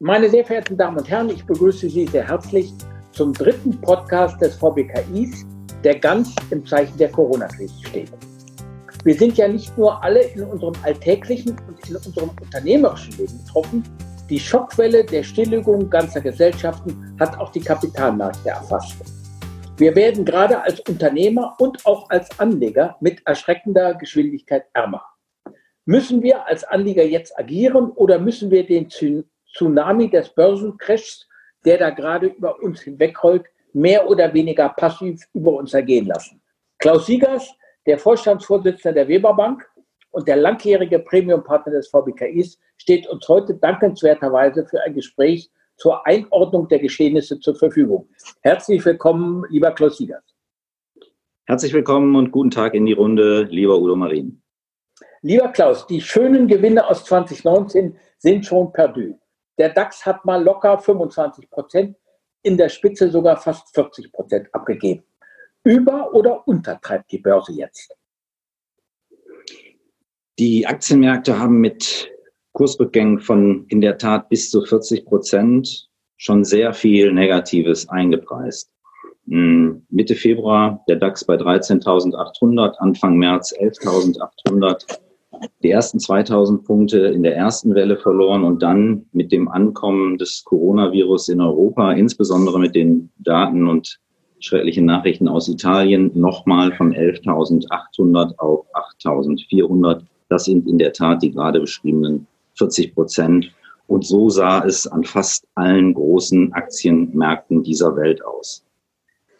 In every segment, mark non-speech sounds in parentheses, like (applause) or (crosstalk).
Meine sehr verehrten Damen und Herren, ich begrüße Sie sehr herzlich zum dritten Podcast des VBKIs, der ganz im Zeichen der Corona-Krise steht. Wir sind ja nicht nur alle in unserem alltäglichen und in unserem unternehmerischen Leben betroffen. Die Schockwelle der Stilllegung ganzer Gesellschaften hat auch die Kapitalmärkte erfasst. Wir werden gerade als Unternehmer und auch als Anleger mit erschreckender Geschwindigkeit ärmer. Müssen wir als Anleger jetzt agieren oder müssen wir den Tsunami des Börsencrashs, der da gerade über uns hinwegrollt, mehr oder weniger passiv über uns ergehen lassen? Klaus Siegers, der Vorstandsvorsitzende der Weberbank und der langjährige Premiumpartner des VBKIs, steht uns heute dankenswerterweise für ein Gespräch zur Einordnung der Geschehnisse zur Verfügung. Herzlich willkommen, lieber Klaus Siegers. Herzlich willkommen und guten Tag in die Runde, lieber Udo Marin. Lieber Klaus, die schönen Gewinne aus 2019 sind schon perdu. Der DAX hat mal locker 25 Prozent, in der Spitze sogar fast 40 Prozent abgegeben. Über- oder untertreibt die Börse jetzt? Die Aktienmärkte haben mit Kursrückgängen von in der Tat bis zu 40 Prozent schon sehr viel Negatives eingepreist. Hm, Mitte Februar der DAX bei 13.800, Anfang März 11.800. Die ersten 2000 Punkte in der ersten Welle verloren und dann mit dem Ankommen des Coronavirus in Europa, insbesondere mit den Daten und schrecklichen Nachrichten aus Italien, nochmal von 11.800 auf 8.400. Das sind in der Tat die gerade beschriebenen 40 Prozent. Und so sah es an fast allen großen Aktienmärkten dieser Welt aus.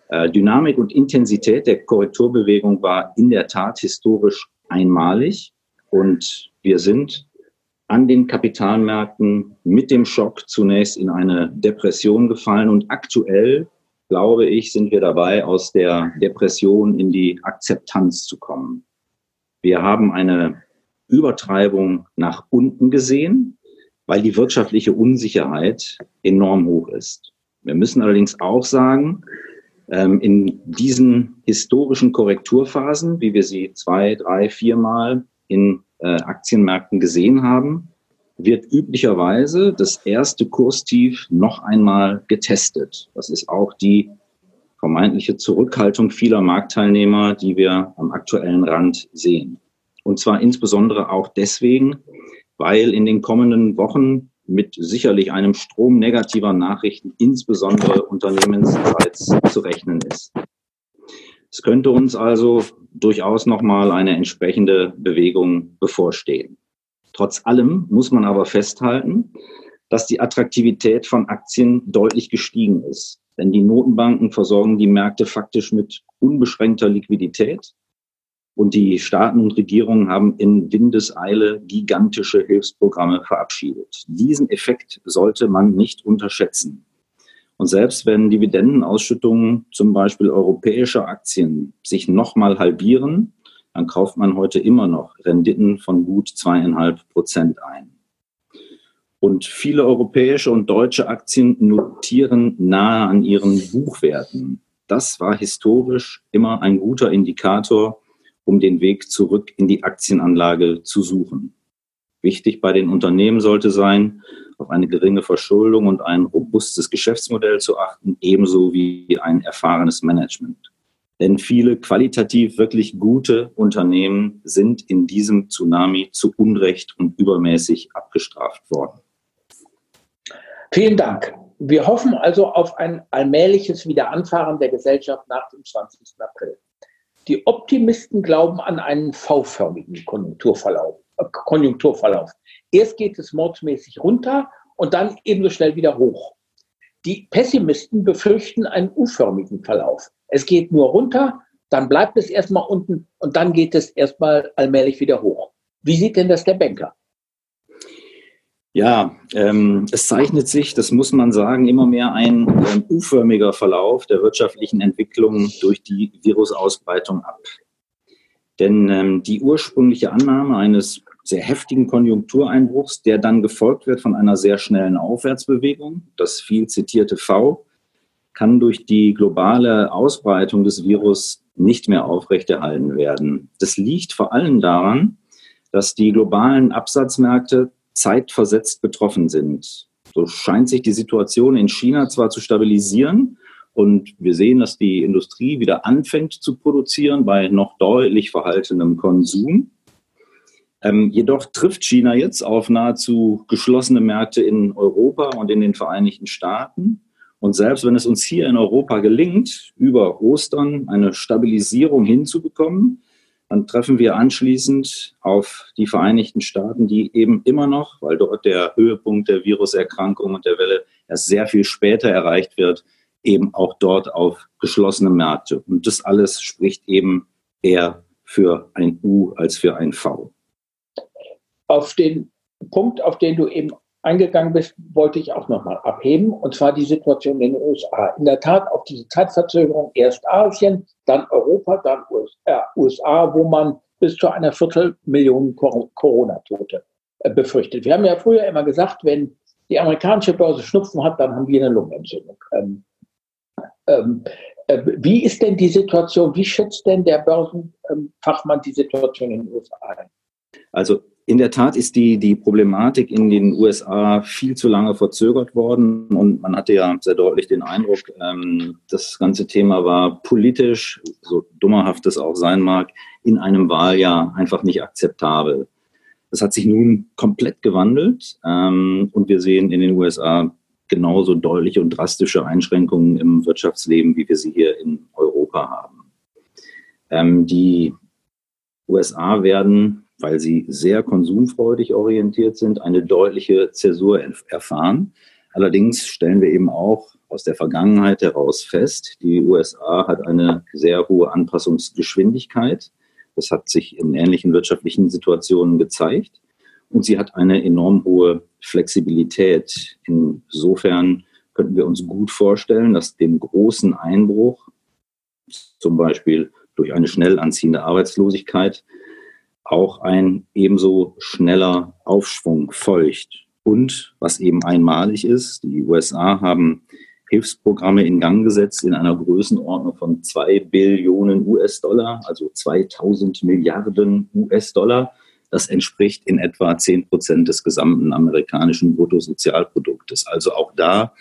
Äh, Dynamik und Intensität der Korrekturbewegung war in der Tat historisch einmalig. Und wir sind an den Kapitalmärkten mit dem Schock zunächst in eine Depression gefallen. Und aktuell, glaube ich, sind wir dabei, aus der Depression in die Akzeptanz zu kommen. Wir haben eine Übertreibung nach unten gesehen, weil die wirtschaftliche Unsicherheit enorm hoch ist. Wir müssen allerdings auch sagen, ähm, in diesen historischen Korrekturphasen, wie wir sie zwei, drei, viermal in äh, Aktienmärkten gesehen haben, wird üblicherweise das erste Kurstief noch einmal getestet. Das ist auch die vermeintliche Zurückhaltung vieler Marktteilnehmer, die wir am aktuellen Rand sehen. Und zwar insbesondere auch deswegen, weil in den kommenden Wochen mit sicherlich einem Strom negativer Nachrichten, insbesondere unternehmensseits, zu rechnen ist. Es könnte uns also durchaus nochmal eine entsprechende Bewegung bevorstehen. Trotz allem muss man aber festhalten, dass die Attraktivität von Aktien deutlich gestiegen ist. Denn die Notenbanken versorgen die Märkte faktisch mit unbeschränkter Liquidität und die Staaten und Regierungen haben in Windeseile gigantische Hilfsprogramme verabschiedet. Diesen Effekt sollte man nicht unterschätzen. Und selbst wenn Dividendenausschüttungen zum Beispiel europäischer Aktien sich nochmal halbieren, dann kauft man heute immer noch Renditen von gut zweieinhalb Prozent ein. Und viele europäische und deutsche Aktien notieren nahe an ihren Buchwerten. Das war historisch immer ein guter Indikator um den Weg zurück in die Aktienanlage zu suchen. Wichtig bei den Unternehmen sollte sein, auf eine geringe Verschuldung und ein robustes Geschäftsmodell zu achten, ebenso wie ein erfahrenes Management. Denn viele qualitativ wirklich gute Unternehmen sind in diesem Tsunami zu Unrecht und übermäßig abgestraft worden. Vielen Dank. Wir hoffen also auf ein allmähliches Wiederanfahren der Gesellschaft nach dem 20. April. Die Optimisten glauben an einen V-förmigen Konjunkturverlauf, Konjunkturverlauf. Erst geht es mordsmäßig runter und dann ebenso schnell wieder hoch. Die Pessimisten befürchten einen U-förmigen Verlauf. Es geht nur runter, dann bleibt es erstmal unten und dann geht es erstmal allmählich wieder hoch. Wie sieht denn das der Banker? Ja, ähm, es zeichnet sich, das muss man sagen, immer mehr ein ähm, U-förmiger Verlauf der wirtschaftlichen Entwicklung durch die Virusausbreitung ab. Denn ähm, die ursprüngliche Annahme eines sehr heftigen Konjunktureinbruchs, der dann gefolgt wird von einer sehr schnellen Aufwärtsbewegung, das viel zitierte V, kann durch die globale Ausbreitung des Virus nicht mehr aufrechterhalten werden. Das liegt vor allem daran, dass die globalen Absatzmärkte zeitversetzt betroffen sind. So scheint sich die Situation in China zwar zu stabilisieren und wir sehen, dass die Industrie wieder anfängt zu produzieren bei noch deutlich verhaltenem Konsum. Ähm, jedoch trifft China jetzt auf nahezu geschlossene Märkte in Europa und in den Vereinigten Staaten. Und selbst wenn es uns hier in Europa gelingt, über Ostern eine Stabilisierung hinzubekommen, dann treffen wir anschließend auf die Vereinigten Staaten, die eben immer noch, weil dort der Höhepunkt der Viruserkrankung und der Welle erst sehr viel später erreicht wird, eben auch dort auf geschlossene Märkte. Und das alles spricht eben eher für ein U als für ein V. Auf den Punkt, auf den du eben eingegangen bist, wollte ich auch nochmal abheben, und zwar die Situation in den USA. In der Tat auf diese Zeitverzögerung erst Asien, dann Europa, dann USA, wo man bis zu einer Viertelmillion Corona-Tote äh, befürchtet. Wir haben ja früher immer gesagt, wenn die amerikanische Börse Schnupfen hat, dann haben wir eine Lungenentzündung. Ähm, ähm, äh, wie ist denn die Situation? Wie schätzt denn der Börsenfachmann die Situation in den USA ein? Also in der Tat ist die, die Problematik in den USA viel zu lange verzögert worden und man hatte ja sehr deutlich den Eindruck, ähm, das ganze Thema war politisch, so dummerhaft es auch sein mag, in einem Wahljahr einfach nicht akzeptabel. Das hat sich nun komplett gewandelt ähm, und wir sehen in den USA genauso deutliche und drastische Einschränkungen im Wirtschaftsleben, wie wir sie hier in Europa haben. Ähm, die USA werden weil sie sehr konsumfreudig orientiert sind, eine deutliche Zäsur erfahren. Allerdings stellen wir eben auch aus der Vergangenheit heraus fest, die USA hat eine sehr hohe Anpassungsgeschwindigkeit. Das hat sich in ähnlichen wirtschaftlichen Situationen gezeigt. Und sie hat eine enorm hohe Flexibilität. Insofern könnten wir uns gut vorstellen, dass dem großen Einbruch, zum Beispiel durch eine schnell anziehende Arbeitslosigkeit, auch ein ebenso schneller Aufschwung folgt. Und was eben einmalig ist, die USA haben Hilfsprogramme in Gang gesetzt in einer Größenordnung von zwei Billionen US-Dollar, also 2000 Milliarden US-Dollar. Das entspricht in etwa zehn Prozent des gesamten amerikanischen Bruttosozialproduktes. Also auch da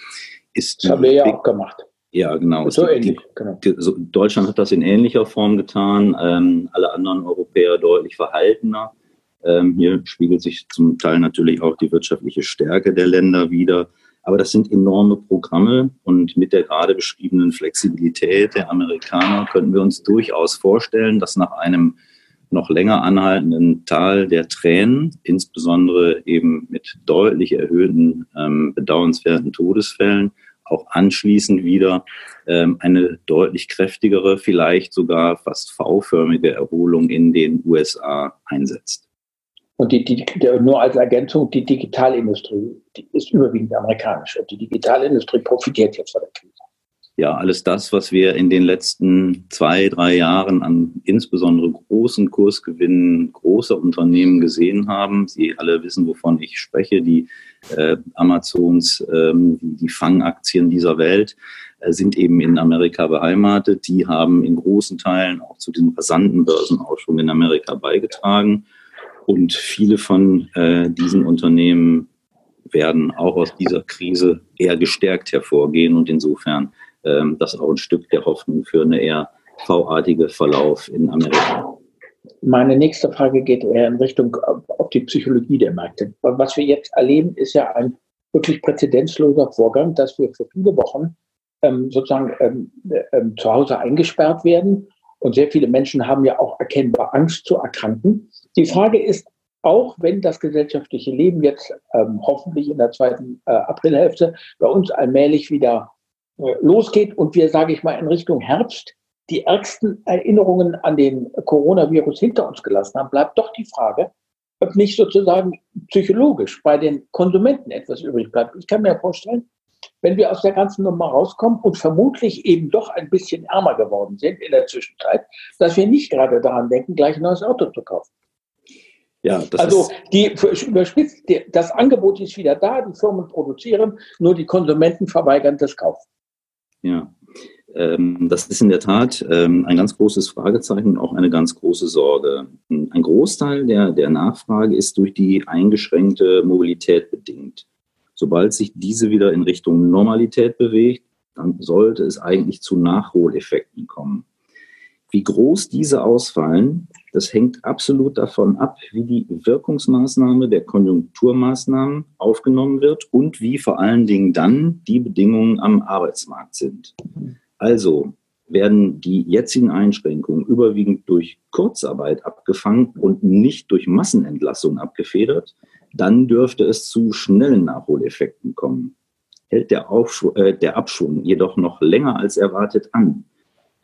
ist. Das haben wir ja auch gemacht. Ja, genau. So ähnlich, genau. Deutschland hat das in ähnlicher Form getan, ähm, alle anderen Europäer deutlich verhaltener. Ähm, hier spiegelt sich zum Teil natürlich auch die wirtschaftliche Stärke der Länder wider. Aber das sind enorme Programme und mit der gerade beschriebenen Flexibilität der Amerikaner könnten wir uns durchaus vorstellen, dass nach einem noch länger anhaltenden Tal der Tränen, insbesondere eben mit deutlich erhöhten, ähm, bedauernswerten Todesfällen, auch anschließend wieder ähm, eine deutlich kräftigere, vielleicht sogar fast V-förmige Erholung in den USA einsetzt. Und die, die, nur als Ergänzung, die Digitalindustrie die ist überwiegend amerikanisch. Und die Digitalindustrie profitiert jetzt von der Krise ja, alles das, was wir in den letzten zwei, drei Jahren an insbesondere großen Kursgewinnen großer Unternehmen gesehen haben. Sie alle wissen, wovon ich spreche, die äh, Amazons, ähm, die, Fangaktien dieser Welt äh, sind eben in Amerika beheimatet. Die haben in großen Teilen auch zu diesem rasanten Börsenaufschwung in Amerika beigetragen. Und viele von äh, diesen Unternehmen werden auch aus dieser Krise eher gestärkt hervorgehen und insofern ähm, das auch ein Stück der Hoffnung für eine eher V-artige Verlauf in Amerika. Meine nächste Frage geht eher in Richtung auf die Psychologie der Märkte. Was wir jetzt erleben, ist ja ein wirklich präzedenzloser Vorgang, dass wir für viele Wochen ähm, sozusagen ähm, ähm, zu Hause eingesperrt werden. Und sehr viele Menschen haben ja auch erkennbar Angst zu erkranken. Die Frage ist, auch wenn das gesellschaftliche Leben jetzt ähm, hoffentlich in der zweiten äh, Aprilhälfte bei uns allmählich wieder äh, losgeht und wir, sage ich mal, in Richtung Herbst die ärgsten Erinnerungen an den Coronavirus hinter uns gelassen haben, bleibt doch die Frage, ob nicht sozusagen psychologisch bei den Konsumenten etwas übrig bleibt. Ich kann mir vorstellen, wenn wir aus der ganzen Nummer rauskommen und vermutlich eben doch ein bisschen ärmer geworden sind in der Zwischenzeit, dass wir nicht gerade daran denken, gleich ein neues Auto zu kaufen. Ja, also die überspitzt, das Angebot ist wieder da, die Firmen produzieren, nur die Konsumenten verweigern das Kaufen. Ja, ähm, das ist in der Tat ähm, ein ganz großes Fragezeichen und auch eine ganz große Sorge. Ein Großteil der, der Nachfrage ist durch die eingeschränkte Mobilität bedingt. Sobald sich diese wieder in Richtung Normalität bewegt, dann sollte es eigentlich zu Nachholeffekten kommen. Wie groß diese ausfallen, das hängt absolut davon ab, wie die Wirkungsmaßnahme der Konjunkturmaßnahmen aufgenommen wird und wie vor allen Dingen dann die Bedingungen am Arbeitsmarkt sind. Also werden die jetzigen Einschränkungen überwiegend durch Kurzarbeit abgefangen und nicht durch Massenentlassung abgefedert, dann dürfte es zu schnellen Nachholeffekten kommen. Hält der, Aufschw äh, der Abschwung jedoch noch länger als erwartet an,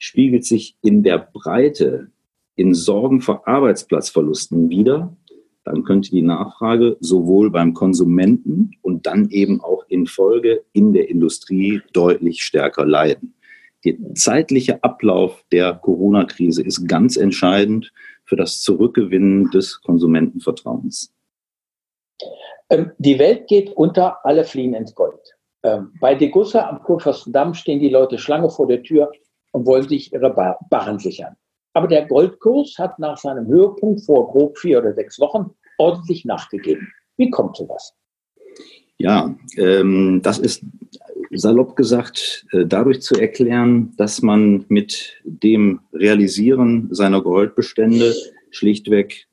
spiegelt sich in der Breite in Sorgen vor Arbeitsplatzverlusten wieder, dann könnte die Nachfrage sowohl beim Konsumenten und dann eben auch in Folge in der Industrie deutlich stärker leiden. Der zeitliche Ablauf der Corona-Krise ist ganz entscheidend für das Zurückgewinnen des Konsumentenvertrauens. Ähm, die Welt geht unter, alle fliehen ins Gold. Ähm, bei Degussa am Kurfürstendamm stehen die Leute Schlange vor der Tür und wollen sich ihre Barren sichern. Aber der Goldkurs hat nach seinem Höhepunkt vor grob vier oder sechs Wochen ordentlich nachgegeben. Wie kommt sowas? Ja, ähm, das ist salopp gesagt äh, dadurch zu erklären, dass man mit dem Realisieren seiner Goldbestände schlichtweg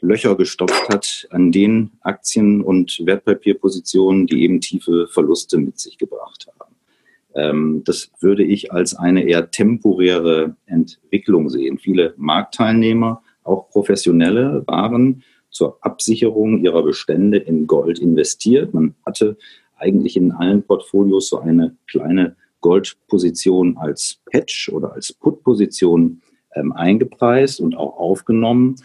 Löcher gestopft hat an den Aktien- und Wertpapierpositionen, die eben tiefe Verluste mit sich gebracht haben. Ähm, das würde ich als eine eher temporäre Entwicklung sehen. Viele Marktteilnehmer, auch Professionelle, waren zur Absicherung ihrer Bestände in Gold investiert. Man hatte eigentlich in allen Portfolios so eine kleine Goldposition als Hedge oder als Put-Position ähm, eingepreist und auch aufgenommen.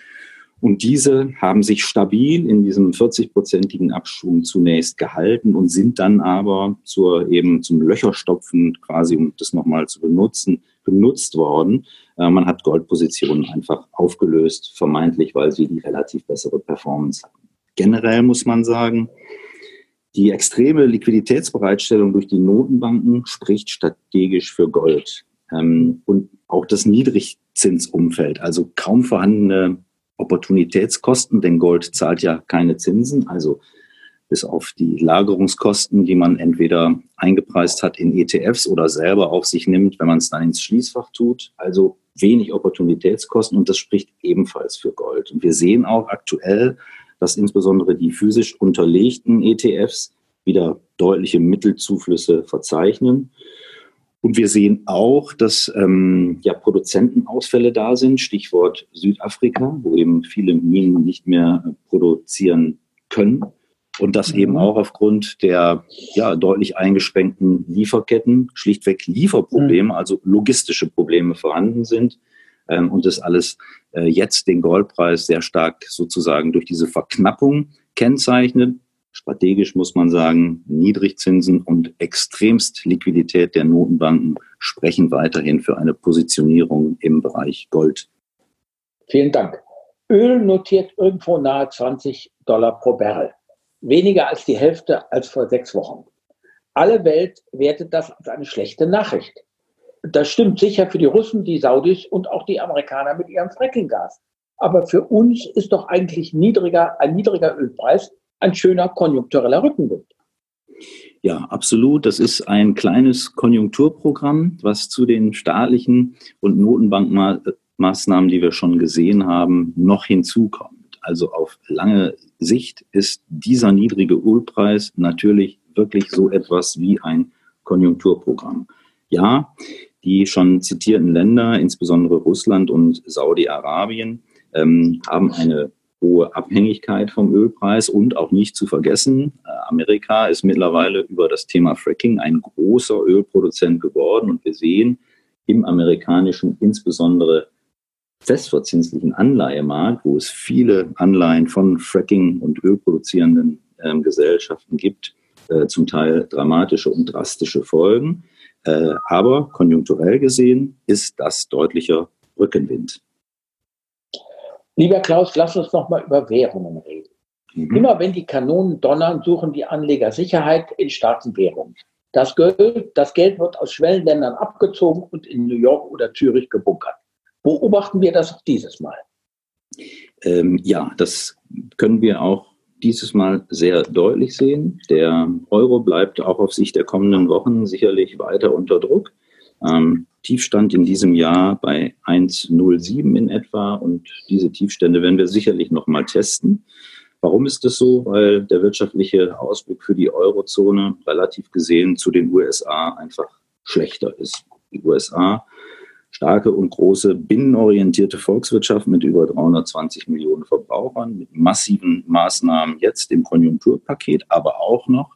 Und diese haben sich stabil in diesem 40-prozentigen Abschwung zunächst gehalten und sind dann aber zur eben zum Löcherstopfen quasi, um das nochmal zu benutzen, genutzt worden. Äh, man hat Goldpositionen einfach aufgelöst, vermeintlich, weil sie die relativ bessere Performance hatten. Generell muss man sagen, die extreme Liquiditätsbereitstellung durch die Notenbanken spricht strategisch für Gold. Ähm, und auch das Niedrigzinsumfeld, also kaum vorhandene Opportunitätskosten, denn Gold zahlt ja keine Zinsen, also bis auf die Lagerungskosten, die man entweder eingepreist hat in ETFs oder selber auf sich nimmt, wenn man es dann ins Schließfach tut. Also wenig Opportunitätskosten und das spricht ebenfalls für Gold. Und wir sehen auch aktuell, dass insbesondere die physisch unterlegten ETFs wieder deutliche Mittelzuflüsse verzeichnen. Und wir sehen auch, dass ähm, ja, Produzentenausfälle da sind, Stichwort Südafrika, wo eben viele Minen nicht mehr produzieren können. Und das eben mhm. auch aufgrund der ja, deutlich eingeschränkten Lieferketten, schlichtweg Lieferprobleme, mhm. also logistische Probleme vorhanden sind. Ähm, und das alles äh, jetzt den Goldpreis sehr stark sozusagen durch diese Verknappung kennzeichnet. Strategisch muss man sagen, Niedrigzinsen und extremst Liquidität der Notenbanken sprechen weiterhin für eine Positionierung im Bereich Gold. Vielen Dank. Öl notiert irgendwo nahe 20 Dollar pro Barrel. Weniger als die Hälfte als vor sechs Wochen. Alle Welt wertet das als eine schlechte Nachricht. Das stimmt sicher für die Russen, die Saudis und auch die Amerikaner mit ihrem Frackinggas. Aber für uns ist doch eigentlich niedriger, ein niedriger Ölpreis ein schöner konjunktureller Rückenwind. Ja, absolut. Das ist ein kleines Konjunkturprogramm, was zu den staatlichen und Notenbankmaßnahmen, die wir schon gesehen haben, noch hinzukommt. Also auf lange Sicht ist dieser niedrige Ölpreis natürlich wirklich so etwas wie ein Konjunkturprogramm. Ja, die schon zitierten Länder, insbesondere Russland und Saudi-Arabien, ähm, haben eine hohe Abhängigkeit vom Ölpreis und auch nicht zu vergessen, äh, Amerika ist mittlerweile über das Thema Fracking ein großer Ölproduzent geworden und wir sehen im amerikanischen, insbesondere festverzinslichen Anleihemarkt, wo es viele Anleihen von Fracking und ölproduzierenden äh, Gesellschaften gibt, äh, zum Teil dramatische und drastische Folgen. Äh, aber konjunkturell gesehen ist das deutlicher Rückenwind. Lieber Klaus, lass uns noch mal über Währungen reden. Mhm. Immer wenn die Kanonen donnern, suchen die Anleger Sicherheit in starken Währungen. Das Geld, das Geld wird aus Schwellenländern abgezogen und in New York oder Zürich gebunkert. Beobachten wir das auch dieses Mal? Ähm, ja, das können wir auch dieses Mal sehr deutlich sehen. Der Euro bleibt auch auf Sicht der kommenden Wochen sicherlich weiter unter Druck. Ähm, Tiefstand in diesem Jahr bei 1,07 in etwa und diese Tiefstände werden wir sicherlich noch mal testen. Warum ist das so? Weil der wirtschaftliche Ausblick für die Eurozone relativ gesehen zu den USA einfach schlechter ist. Die USA starke und große binnenorientierte Volkswirtschaft mit über 320 Millionen Verbrauchern, mit massiven Maßnahmen jetzt im Konjunkturpaket, aber auch noch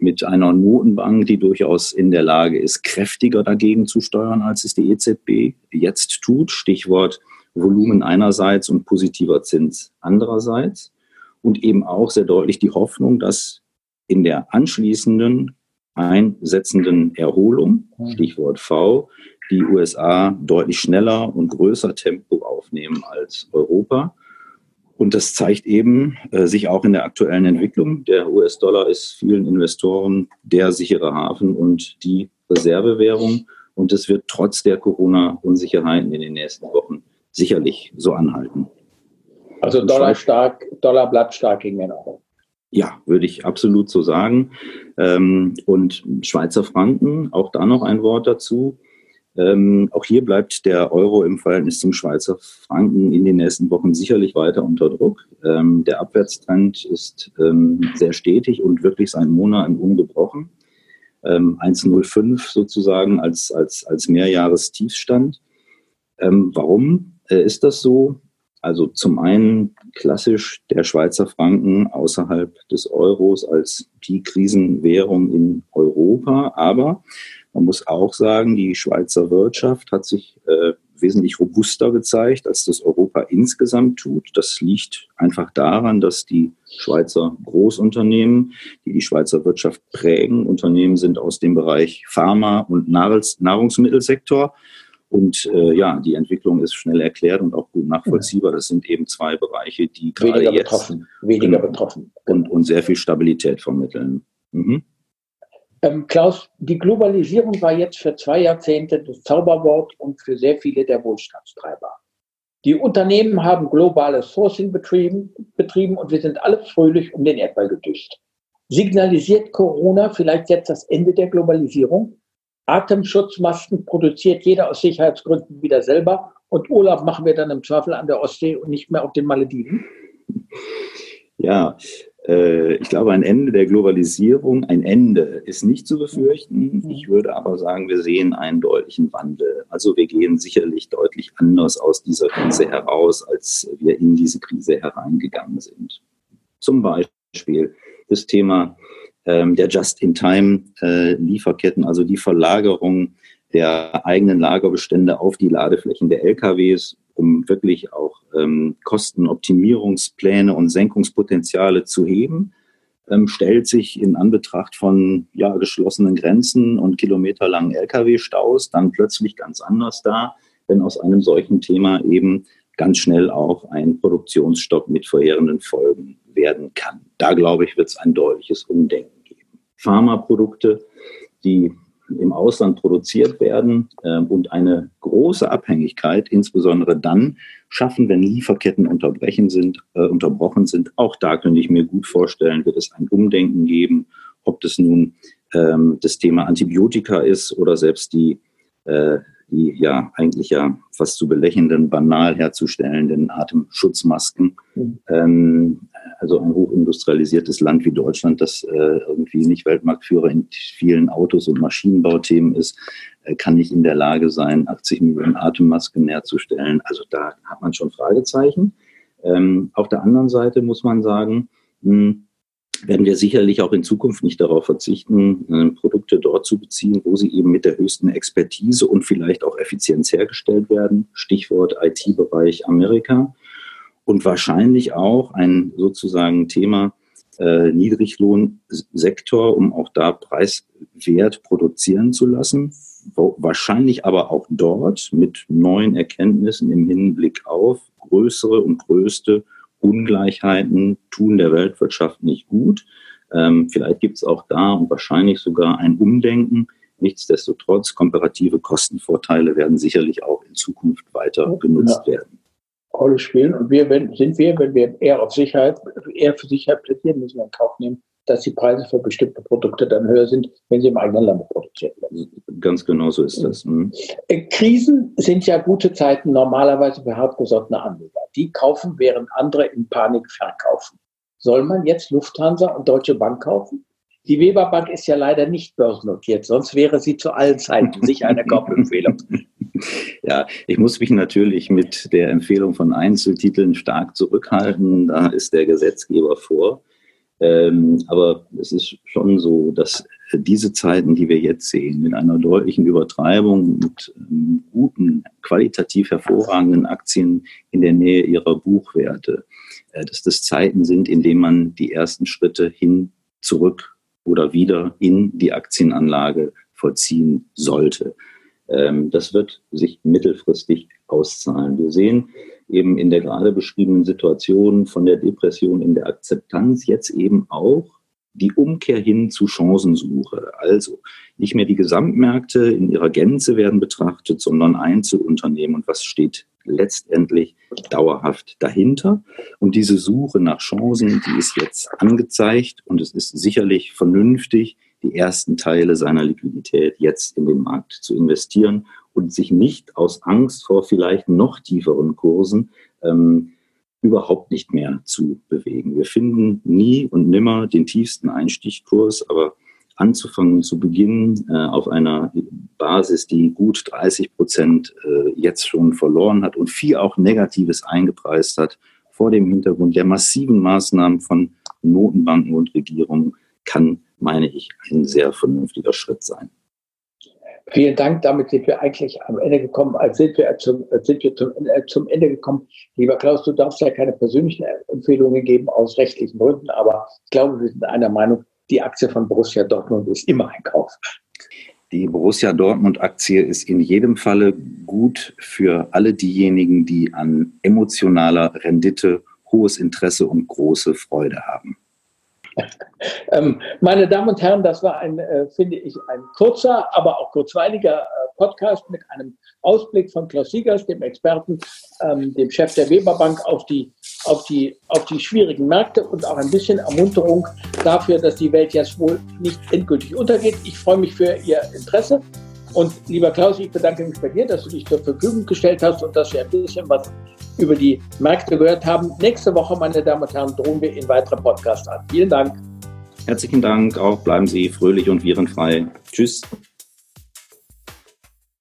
mit einer Notenbank, die durchaus in der Lage ist, kräftiger dagegen zu steuern, als es die EZB jetzt tut. Stichwort Volumen einerseits und positiver Zins andererseits. Und eben auch sehr deutlich die Hoffnung, dass in der anschließenden einsetzenden Erholung, hm. Stichwort V, die USA deutlich schneller und größer Tempo aufnehmen als Europa. Und das zeigt eben äh, sich auch in der aktuellen Entwicklung. Der US-Dollar ist vielen Investoren der sichere Hafen und die Reservewährung. Und es wird trotz der Corona-Unsicherheiten in den nächsten Wochen sicherlich so anhalten. Also Dollar stark, Dollar bleibt stark gegen den Euro. Ja, würde ich absolut so sagen. Ähm, und Schweizer Franken, auch da noch ein Wort dazu. Ähm, auch hier bleibt der Euro im Verhältnis zum Schweizer Franken in den nächsten Wochen sicherlich weiter unter Druck. Ähm, der Abwärtstrend ist ähm, sehr stetig und wirklich seit Monaten ungebrochen. Ähm, 1,05 sozusagen als, als, als Mehrjahrestiefstand. Ähm, warum äh, ist das so? Also zum einen klassisch der Schweizer Franken außerhalb des Euros als die Krisenwährung in Europa, aber man muss auch sagen, die Schweizer Wirtschaft hat sich äh, wesentlich robuster gezeigt, als das Europa insgesamt tut. Das liegt einfach daran, dass die Schweizer Großunternehmen, die die Schweizer Wirtschaft prägen, Unternehmen sind aus dem Bereich Pharma- und Nahrungsmittelsektor. Und äh, ja, die Entwicklung ist schnell erklärt und auch gut nachvollziehbar. Das sind eben zwei Bereiche, die gerade jetzt betroffen, weniger genau, betroffen und, und sehr viel Stabilität vermitteln. Mhm. Ähm, Klaus, die Globalisierung war jetzt für zwei Jahrzehnte das Zauberwort und für sehr viele der Wohlstandstreiber. Die Unternehmen haben globales Sourcing betrieben, betrieben und wir sind alle fröhlich um den Erdball gedüst. Signalisiert Corona vielleicht jetzt das Ende der Globalisierung? Atemschutzmasken produziert jeder aus Sicherheitsgründen wieder selber und Urlaub machen wir dann im Zweifel an der Ostsee und nicht mehr auf den Malediven? Ja, ich glaube, ein Ende der Globalisierung, ein Ende ist nicht zu befürchten. Ich würde aber sagen, wir sehen einen deutlichen Wandel. Also wir gehen sicherlich deutlich anders aus dieser Krise heraus, als wir in diese Krise hereingegangen sind. Zum Beispiel das Thema ähm, der Just-in-Time-Lieferketten, also die Verlagerung der eigenen Lagerbestände auf die Ladeflächen der LKWs um wirklich auch ähm, Kostenoptimierungspläne und Senkungspotenziale zu heben, ähm, stellt sich in Anbetracht von ja, geschlossenen Grenzen und kilometerlangen Lkw-Staus dann plötzlich ganz anders dar, wenn aus einem solchen Thema eben ganz schnell auch ein Produktionsstopp mit verheerenden Folgen werden kann. Da, glaube ich, wird es ein deutliches Umdenken geben. Pharmaprodukte, die im Ausland produziert werden äh, und eine große Abhängigkeit, insbesondere dann schaffen, wenn Lieferketten unterbrechen sind, äh, unterbrochen sind. Auch da könnte ich mir gut vorstellen, wird es ein Umdenken geben, ob das nun ähm, das Thema Antibiotika ist oder selbst die, äh, die ja eigentlich ja fast zu belächelnden, banal herzustellenden Atemschutzmasken. Mhm. Ähm, also ein hochindustrialisiertes Land wie Deutschland, das äh, irgendwie nicht Weltmarktführer in vielen Autos und Maschinenbauthemen ist, äh, kann nicht in der Lage sein, 80 Millionen Atemmasken herzustellen. Also da hat man schon Fragezeichen. Ähm, auf der anderen Seite muss man sagen, mh, hm, werden wir sicherlich auch in Zukunft nicht darauf verzichten, äh, Produkte dort zu beziehen, wo sie eben mit der höchsten Expertise und vielleicht auch Effizienz hergestellt werden. Stichwort IT-Bereich Amerika und wahrscheinlich auch ein sozusagen Thema äh, Niedriglohnsektor, um auch da preiswert produzieren zu lassen. Wahrscheinlich aber auch dort mit neuen Erkenntnissen im Hinblick auf größere und größte Ungleichheiten tun der Weltwirtschaft nicht gut. Ähm, vielleicht gibt es auch da und wahrscheinlich sogar ein Umdenken. Nichtsdestotrotz, komparative Kostenvorteile werden sicherlich auch in Zukunft weiter genutzt ja. werden. Rolle spielen. Und wir wenn, sind wir, wenn wir eher auf Sicherheit, eher für Sicherheit plädieren, müssen wir in Kauf nehmen, dass die Preise für bestimmte Produkte dann höher sind, wenn sie im eigenen Land produziert werden. Ganz genau so ist das. Mhm. Krisen sind ja gute Zeiten normalerweise für hartgesottene Anleger. Die kaufen, während andere in Panik verkaufen. Soll man jetzt Lufthansa und Deutsche Bank kaufen? Die Weber Bank ist ja leider nicht börsennotiert, sonst wäre sie zu allen Zeiten sicher eine Kaufempfehlung. (laughs) Ja, ich muss mich natürlich mit der Empfehlung von Einzeltiteln stark zurückhalten. Da ist der Gesetzgeber vor. Ähm, aber es ist schon so, dass diese Zeiten, die wir jetzt sehen, mit einer deutlichen Übertreibung, mit ähm, guten, qualitativ hervorragenden Aktien in der Nähe ihrer Buchwerte, äh, dass das Zeiten sind, in denen man die ersten Schritte hin, zurück oder wieder in die Aktienanlage vollziehen sollte. Ähm, das wird sich mittelfristig auszahlen. Wir sehen eben in der gerade beschriebenen Situation von der Depression in der Akzeptanz jetzt eben auch die Umkehr hin zu Chancensuche. Also nicht mehr die Gesamtmärkte in ihrer Gänze werden betrachtet, sondern Einzelunternehmen und was steht letztendlich dauerhaft dahinter. Und diese Suche nach Chancen, die ist jetzt angezeigt und es ist sicherlich vernünftig, die ersten Teile seiner Liquidität jetzt in den Markt zu investieren und sich nicht aus Angst vor vielleicht noch tieferen Kursen ähm, überhaupt nicht mehr zu bewegen. Wir finden nie und nimmer den tiefsten Einstichkurs, aber anzufangen zu beginnen äh, auf einer Basis, die gut 30 Prozent äh, jetzt schon verloren hat und viel auch Negatives eingepreist hat, vor dem Hintergrund der massiven Maßnahmen von Notenbanken und Regierungen, kann, meine ich, ein sehr vernünftiger Schritt sein. Vielen Dank. Damit sind wir eigentlich am Ende gekommen, als sind wir, zum, sind wir zum, äh, zum Ende gekommen. Lieber Klaus, du darfst ja keine persönlichen Empfehlungen geben aus rechtlichen Gründen, aber ich glaube, wir sind einer Meinung, die Aktie von Borussia Dortmund ist immer ein Kauf. Die Borussia Dortmund Aktie ist in jedem Falle gut für alle diejenigen, die an emotionaler Rendite hohes Interesse und große Freude haben. (laughs) ähm, meine Damen und Herren, das war ein, äh, finde ich, ein kurzer, aber auch kurzweiliger äh, Podcast mit einem Ausblick von Klaus Siegers, dem Experten, ähm, dem Chef der Weber Bank, auf die, auf, die, auf die schwierigen Märkte und auch ein bisschen Ermunterung dafür, dass die Welt jetzt wohl nicht endgültig untergeht. Ich freue mich für Ihr Interesse. Und lieber Klaus, ich bedanke mich bei dir, dass du dich zur Verfügung gestellt hast und dass wir ein bisschen was über die Märkte gehört haben. Nächste Woche, meine Damen und Herren, drohen wir in weitere Podcasts an. Vielen Dank. Herzlichen Dank auch. Bleiben Sie fröhlich und virenfrei. Tschüss.